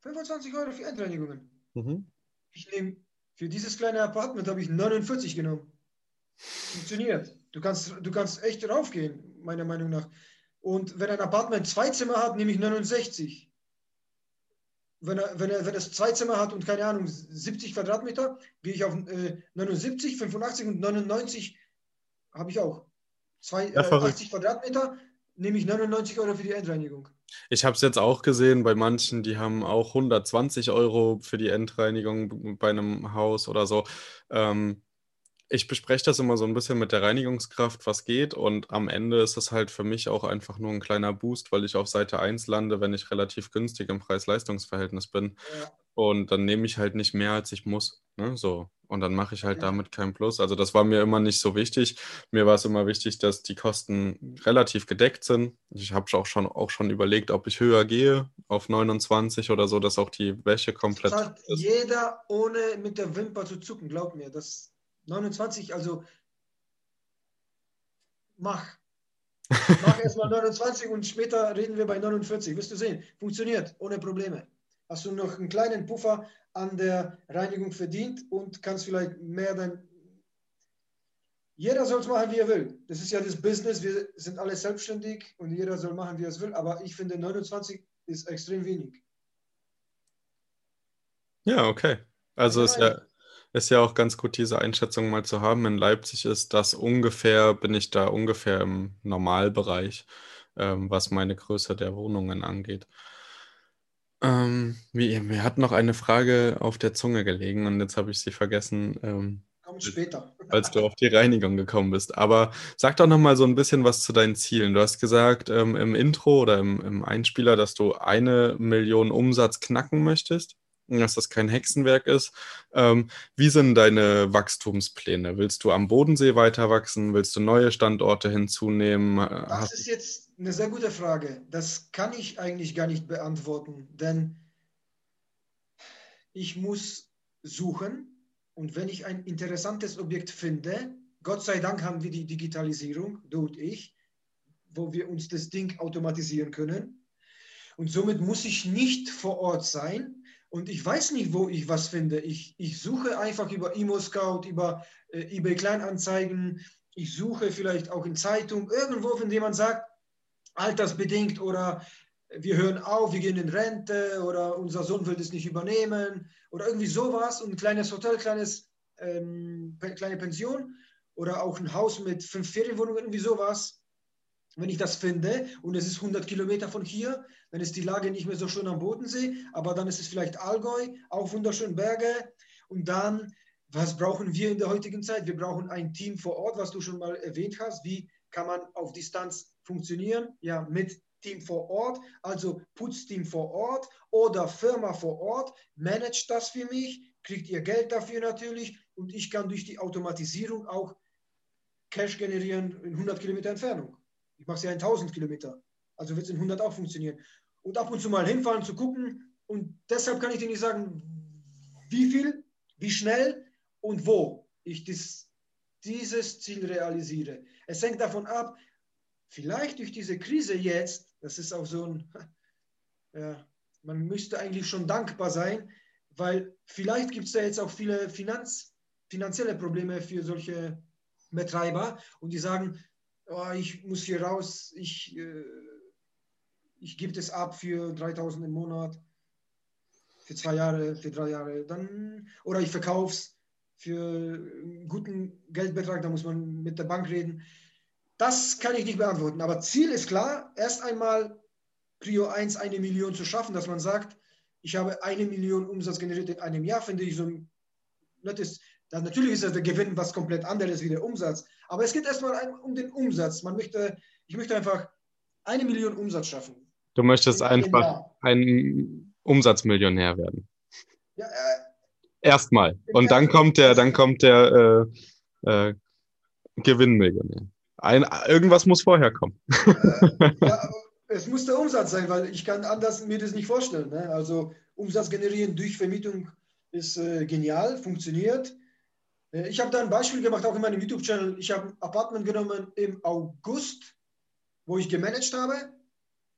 Speaker 2: 25 Euro für Endreinigungen. Mhm. Ich nehme für dieses kleine Apartment habe ich 49 genommen. Funktioniert. Du kannst, du kannst echt raufgehen, meiner Meinung nach. Und wenn ein Apartment zwei Zimmer hat, nehme ich 69. Wenn er, wenn er, wenn es zwei Zimmer hat und keine Ahnung, 70 Quadratmeter, gehe ich auf äh, 79, 85 und 99 habe ich auch. Zwei, äh, 80 Quadratmeter nehme ich 99 Euro für die Endreinigung.
Speaker 1: Ich habe es jetzt auch gesehen bei manchen, die haben auch 120 Euro für die Endreinigung bei einem Haus oder so. Ähm, ich bespreche das immer so ein bisschen mit der Reinigungskraft, was geht. Und am Ende ist es halt für mich auch einfach nur ein kleiner Boost, weil ich auf Seite 1 lande, wenn ich relativ günstig im Preis-Leistungs-Verhältnis bin. Ja. Und dann nehme ich halt nicht mehr, als ich muss. Ne? So. Und dann mache ich halt ja. damit kein Plus. Also das war mir immer nicht so wichtig. Mir war es immer wichtig, dass die Kosten relativ gedeckt sind. Ich habe auch schon, auch schon überlegt, ob ich höher gehe auf 29 oder so, dass auch die Wäsche komplett. Das
Speaker 2: hat jeder ohne mit der Wimper zu zucken, glaub mir. Das 29, also mach. Mach erstmal 29 und später reden wir bei 49. Wirst du sehen, funktioniert ohne Probleme. Hast du noch einen kleinen Puffer an der Reinigung verdient und kannst vielleicht mehr dann. Jeder soll es machen, wie er will. Das ist ja das Business. Wir sind alle selbstständig und jeder soll machen, wie er es will. Aber ich finde 29 ist extrem wenig.
Speaker 1: Ja, okay. Also ist ja, ist ja auch ganz gut, diese Einschätzung mal zu haben. In Leipzig ist das ungefähr, bin ich da ungefähr im Normalbereich, ähm, was meine Größe der Wohnungen angeht. Ähm, wie, mir hat noch eine Frage auf der Zunge gelegen und jetzt habe ich sie vergessen. Ähm,
Speaker 2: Kommt später.
Speaker 1: Als du auf die Reinigung gekommen bist. Aber sag doch noch mal so ein bisschen was zu deinen Zielen. Du hast gesagt ähm, im Intro oder im, im Einspieler, dass du eine Million Umsatz knacken möchtest dass das kein Hexenwerk ist. Ähm, wie sind deine Wachstumspläne? Willst du am Bodensee weiter wachsen? Willst du neue Standorte hinzunehmen?
Speaker 2: Das Hast ist jetzt eine sehr gute Frage. Das kann ich eigentlich gar nicht beantworten, denn ich muss suchen und wenn ich ein interessantes Objekt finde, Gott sei Dank haben wir die Digitalisierung, du und ich, wo wir uns das Ding automatisieren können. Und somit muss ich nicht vor Ort sein, und ich weiß nicht, wo ich was finde. Ich, ich suche einfach über Imo-Scout, über äh, eBay Kleinanzeigen. Ich suche vielleicht auch in Zeitung, irgendwo, dem man sagt, altersbedingt oder wir hören auf, wir gehen in Rente oder unser Sohn will das nicht übernehmen oder irgendwie sowas und ein kleines Hotel, kleines, ähm, kleine Pension oder auch ein Haus mit fünf Ferienwohnungen, irgendwie sowas wenn ich das finde und es ist 100 Kilometer von hier, dann ist die Lage nicht mehr so schön am Bodensee, aber dann ist es vielleicht Allgäu, auch wunderschöne Berge. Und dann, was brauchen wir in der heutigen Zeit? Wir brauchen ein Team vor Ort, was du schon mal erwähnt hast. Wie kann man auf Distanz funktionieren? Ja, mit Team vor Ort, also Putzteam vor Ort oder Firma vor Ort, managt das für mich, kriegt ihr Geld dafür natürlich und ich kann durch die Automatisierung auch Cash generieren in 100 Kilometer Entfernung. Ich mache es ja in 1000 Kilometer. Also wird es in 100 auch funktionieren. Und ab und zu mal hinfahren, zu gucken. Und deshalb kann ich dir nicht sagen, wie viel, wie schnell und wo ich das, dieses Ziel realisiere. Es hängt davon ab, vielleicht durch diese Krise jetzt, das ist auch so ein, ja, man müsste eigentlich schon dankbar sein, weil vielleicht gibt es da jetzt auch viele Finanz, finanzielle Probleme für solche Betreiber und die sagen, oh, ich muss hier raus, ich, äh, ich gebe das ab für 3000 im Monat, für zwei Jahre, für drei Jahre, dann, oder ich verkaufe es für einen guten Geldbetrag, da muss man mit der Bank reden. Das kann ich nicht beantworten, aber Ziel ist klar, erst einmal Prio 1 eine Million zu schaffen, dass man sagt, ich habe eine Million Umsatz generiert in einem Jahr, finde ich so ein nettes, das, natürlich ist der Gewinn was komplett anderes wie der Umsatz, aber es geht erstmal um den Umsatz. Man möchte, ich möchte einfach eine Million Umsatz schaffen.
Speaker 1: Du möchtest einfach ein Umsatzmillionär werden. Ja, äh, Erstmal. Und dann kommt der, dann kommt der äh, äh, Gewinnmillionär. Ein, irgendwas muss vorher kommen.
Speaker 2: Äh, ja, es muss der Umsatz sein, weil ich kann anders mir das nicht vorstellen. Ne? Also Umsatz generieren durch Vermietung ist äh, genial, funktioniert. Äh, ich habe da ein Beispiel gemacht, auch in meinem YouTube-Channel. Ich habe ein Apartment genommen im August, wo ich gemanagt habe,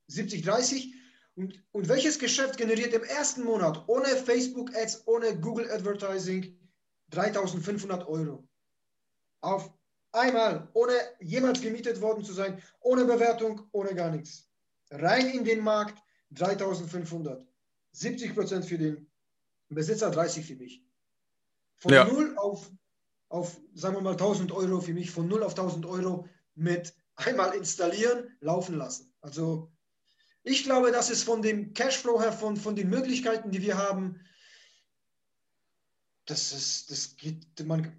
Speaker 2: 70, 30. Und, und welches Geschäft generiert im ersten Monat ohne Facebook-Ads, ohne Google Advertising 3500 Euro? Auf einmal, ohne jemals gemietet worden zu sein, ohne Bewertung, ohne gar nichts rein in den Markt 3500. 70 Prozent für den Besitzer, 30 für mich. Von ja. 0 auf, auf, sagen wir mal, 1000 Euro für mich, von 0 auf 1000 Euro mit einmal installieren, laufen lassen. Also ich glaube, das ist von dem Cashflow her, von, von den Möglichkeiten, die wir haben, das ist, das geht, man,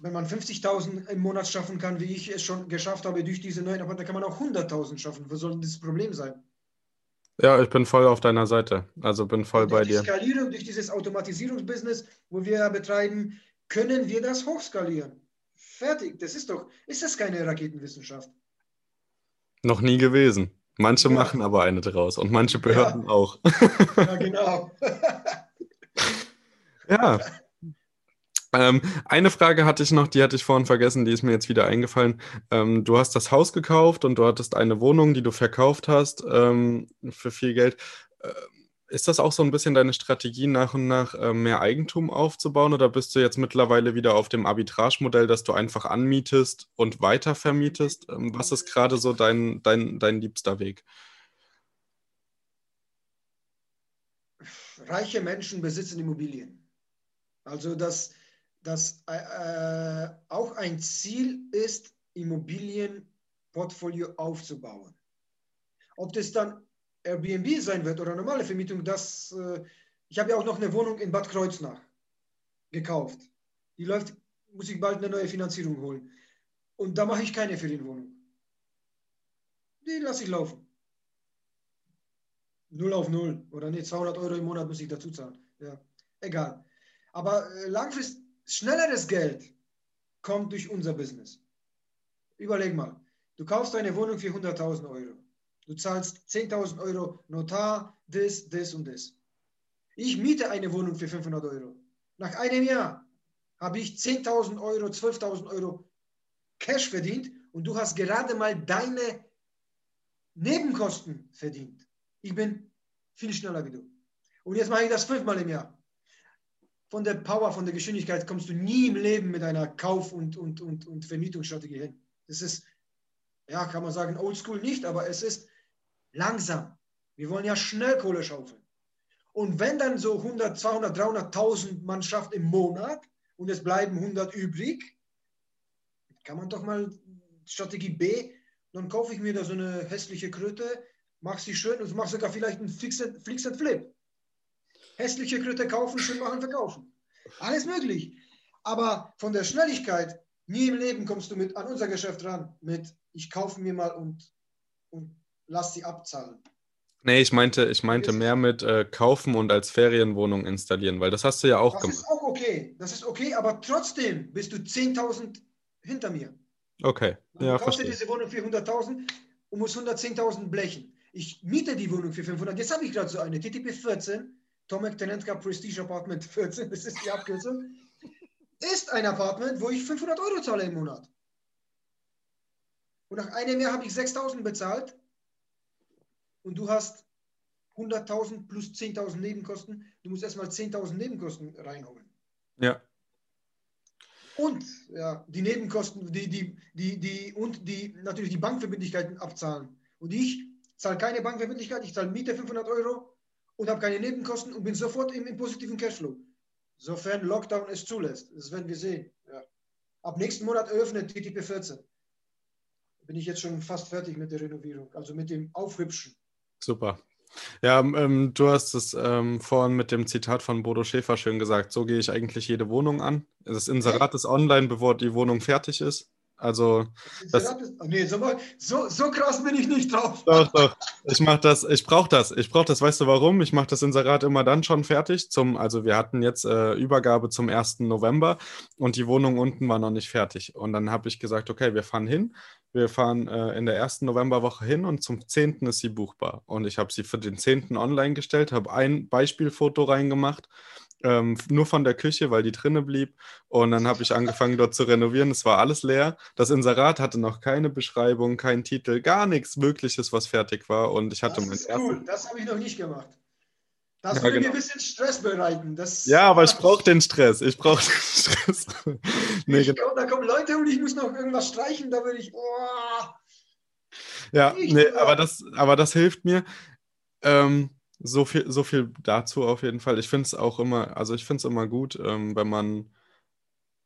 Speaker 2: wenn man 50.000 im Monat schaffen kann, wie ich es schon geschafft habe durch diese neuen Appartements, kann man auch 100.000 schaffen. Was soll das Problem sein?
Speaker 1: Ja, ich bin voll auf deiner Seite. Also bin voll bei
Speaker 2: dir.
Speaker 1: Die
Speaker 2: Skalierung, durch dieses Automatisierungsbusiness, wo wir betreiben, können wir das hochskalieren. Fertig. Das ist doch, ist das keine Raketenwissenschaft?
Speaker 1: Noch nie gewesen. Manche ja. machen aber eine draus und manche Behörden ja. auch.
Speaker 2: ja, genau.
Speaker 1: ja. Ähm, eine Frage hatte ich noch, die hatte ich vorhin vergessen, die ist mir jetzt wieder eingefallen. Ähm, du hast das Haus gekauft und du hattest eine Wohnung, die du verkauft hast ähm, für viel Geld. Äh, ist das auch so ein bisschen deine Strategie, nach und nach äh, mehr Eigentum aufzubauen oder bist du jetzt mittlerweile wieder auf dem Arbitrage-Modell, dass du einfach anmietest und weiter vermietest? Ähm, was ist gerade so dein, dein, dein liebster Weg?
Speaker 2: Reiche Menschen besitzen Immobilien. Also das dass äh, auch ein Ziel ist, Immobilienportfolio aufzubauen. Ob das dann Airbnb sein wird oder normale Vermietung, das, äh, ich habe ja auch noch eine Wohnung in Bad Kreuznach gekauft. Die läuft, muss ich bald eine neue Finanzierung holen. Und da mache ich keine Ferienwohnung. Die lasse ich laufen. Null auf null. Oder nee, 200 Euro im Monat muss ich dazu zahlen. Ja, egal. Aber äh, langfristig, Schnelleres Geld kommt durch unser Business. Überleg mal, du kaufst eine Wohnung für 100.000 Euro. Du zahlst 10.000 Euro Notar, das, das und das. Ich miete eine Wohnung für 500 Euro. Nach einem Jahr habe ich 10.000 Euro, 12.000 Euro Cash verdient und du hast gerade mal deine Nebenkosten verdient. Ich bin viel schneller wie du. Und jetzt mache ich das fünfmal im Jahr von der Power, von der Geschwindigkeit kommst du nie im Leben mit einer Kauf- und, und, und, und Vermietungsstrategie hin. Das ist, ja, kann man sagen, oldschool nicht, aber es ist langsam. Wir wollen ja schnell Kohle schaufeln. Und wenn dann so 100, 200, 300.000 man schafft im Monat und es bleiben 100 übrig, kann man doch mal Strategie B, dann kaufe ich mir da so eine hässliche Kröte, mache sie schön und mache sogar vielleicht einen Fix and, Flix and Flip hässliche Kröte kaufen, schön machen, verkaufen. Alles möglich. Aber von der Schnelligkeit, nie im Leben kommst du mit an unser Geschäft ran, mit ich kaufe mir mal und, und lass sie abzahlen.
Speaker 1: Nee, ich meinte, ich meinte mehr mit äh, kaufen und als Ferienwohnung installieren, weil das hast du ja auch
Speaker 2: das
Speaker 1: gemacht.
Speaker 2: Das ist auch okay, das ist okay, aber trotzdem bist du 10.000 hinter mir.
Speaker 1: Okay,
Speaker 2: Man ja, kaufst dir diese Wohnung für 100.000 und muss 110.000 blechen. Ich miete die Wohnung für 500. Jetzt habe ich gerade so eine TTP 14 Tomek Tenentka Prestige Apartment 14, das ist die Abkürzung, ist ein Apartment, wo ich 500 Euro zahle im Monat. Und nach einem Jahr habe ich 6000 bezahlt und du hast 100.000 plus 10.000 Nebenkosten. Du musst erstmal 10.000 Nebenkosten reinholen.
Speaker 1: Ja.
Speaker 2: Und ja, die Nebenkosten, die, die, die, die, und die natürlich die Bankverbindlichkeiten abzahlen. Und ich zahle keine Bankverbindlichkeit, ich zahle Miete 500 Euro und habe keine Nebenkosten und bin sofort im, im positiven Cashflow. Sofern Lockdown es zulässt. Das werden wir sehen. Ja. Ab nächsten Monat eröffnet TTP 14. Bin ich jetzt schon fast fertig mit der Renovierung, also mit dem Aufhübschen.
Speaker 1: Super. Ja, ähm, du hast es ähm, vorhin mit dem Zitat von Bodo Schäfer schön gesagt. So gehe ich eigentlich jede Wohnung an. Das Inserat ist online, bevor die Wohnung fertig ist. Also. Das,
Speaker 2: oh nee, so, so, so, krass bin ich nicht drauf.
Speaker 1: Doch, doch. Ich mache das, ich brauche das. Ich brauche das, weißt du warum? Ich mache das Inserat immer dann schon fertig. Zum, also wir hatten jetzt äh, Übergabe zum 1. November und die Wohnung unten war noch nicht fertig. Und dann habe ich gesagt, okay, wir fahren hin. Wir fahren äh, in der ersten Novemberwoche hin und zum 10. ist sie buchbar. Und ich habe sie für den 10. online gestellt, habe ein Beispielfoto reingemacht ähm, nur von der Küche, weil die drinne blieb. Und dann habe ich angefangen dort zu renovieren. Es war alles leer. Das Inserat hatte noch keine Beschreibung, keinen Titel, gar nichts Wirkliches, was fertig war. Und ich hatte
Speaker 2: das ist cool. Das habe ich noch nicht gemacht. Das ja, würde genau. mir ein bisschen Stress bereiten. Das
Speaker 1: ja, aber ich brauche den Stress. Ich brauche den Stress.
Speaker 2: nee, ich, genau. Da kommen Leute und ich muss noch irgendwas streichen. Da würde ich. Oh,
Speaker 1: ja, nee, aber das, aber das hilft mir. Ähm, so viel, so viel dazu auf jeden Fall. Ich finde es auch immer, also ich finde es immer gut, ähm, wenn man,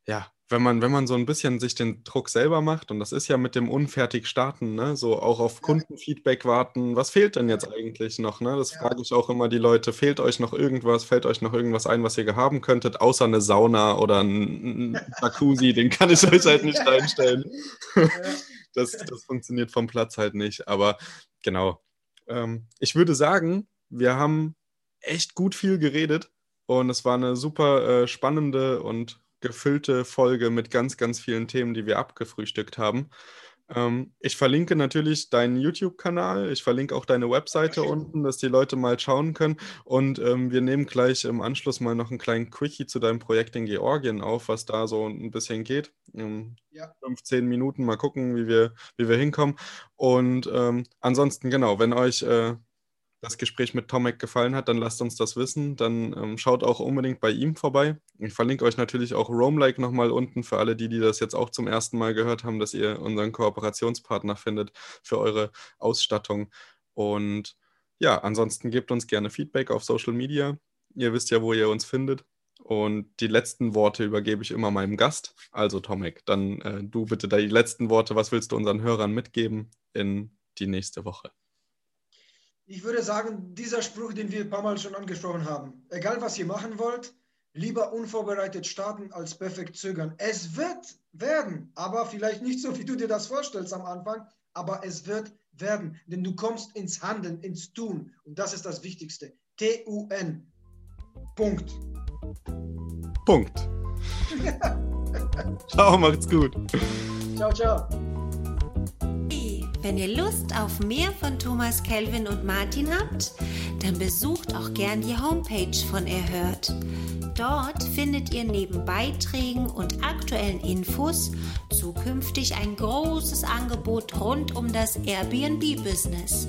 Speaker 1: ja, wenn man, wenn man so ein bisschen sich den Druck selber macht, und das ist ja mit dem unfertig starten, ne, so auch auf Kundenfeedback warten, was fehlt denn jetzt eigentlich noch, ne? Das ja. frage ich auch immer die Leute, fehlt euch noch irgendwas, fällt euch noch irgendwas ein, was ihr haben könntet, außer eine Sauna oder ein, Jacuzzi, den kann ich euch halt nicht reinstellen. das, das funktioniert vom Platz halt nicht, aber genau. Ähm, ich würde sagen, wir haben echt gut viel geredet und es war eine super äh, spannende und gefüllte Folge mit ganz, ganz vielen Themen, die wir abgefrühstückt haben. Ähm, ich verlinke natürlich deinen YouTube-Kanal, ich verlinke auch deine Webseite unten, dass die Leute mal schauen können. Und ähm, wir nehmen gleich im Anschluss mal noch einen kleinen Quickie zu deinem Projekt in Georgien auf, was da so ein bisschen geht. Ähm, ja. 15 Minuten, mal gucken, wie wir, wie wir hinkommen. Und ähm, ansonsten, genau, wenn euch äh, das Gespräch mit Tomek gefallen hat, dann lasst uns das wissen. Dann ähm, schaut auch unbedingt bei ihm vorbei. Ich verlinke euch natürlich auch Roamlike nochmal unten für alle die, die das jetzt auch zum ersten Mal gehört haben, dass ihr unseren Kooperationspartner findet für eure Ausstattung. Und ja, ansonsten gebt uns gerne Feedback auf Social Media. Ihr wisst ja, wo ihr uns findet. Und die letzten Worte übergebe ich immer meinem Gast. Also Tomek, dann äh, du bitte die letzten Worte. Was willst du unseren Hörern mitgeben in die nächste Woche?
Speaker 2: Ich würde sagen, dieser Spruch, den wir ein paar Mal schon angesprochen haben, egal was ihr machen wollt, lieber unvorbereitet starten als perfekt zögern. Es wird werden, aber vielleicht nicht so, wie du dir das vorstellst am Anfang, aber es wird werden, denn du kommst ins Handeln, ins Tun und das ist das Wichtigste. T-U-N. Punkt.
Speaker 1: Punkt. ciao, macht's gut.
Speaker 2: Ciao, ciao.
Speaker 3: Wenn ihr Lust auf mehr von Thomas Kelvin und Martin habt, dann besucht auch gern die Homepage von Erhört. Dort findet ihr neben Beiträgen und aktuellen Infos zukünftig ein großes Angebot rund um das Airbnb-Business.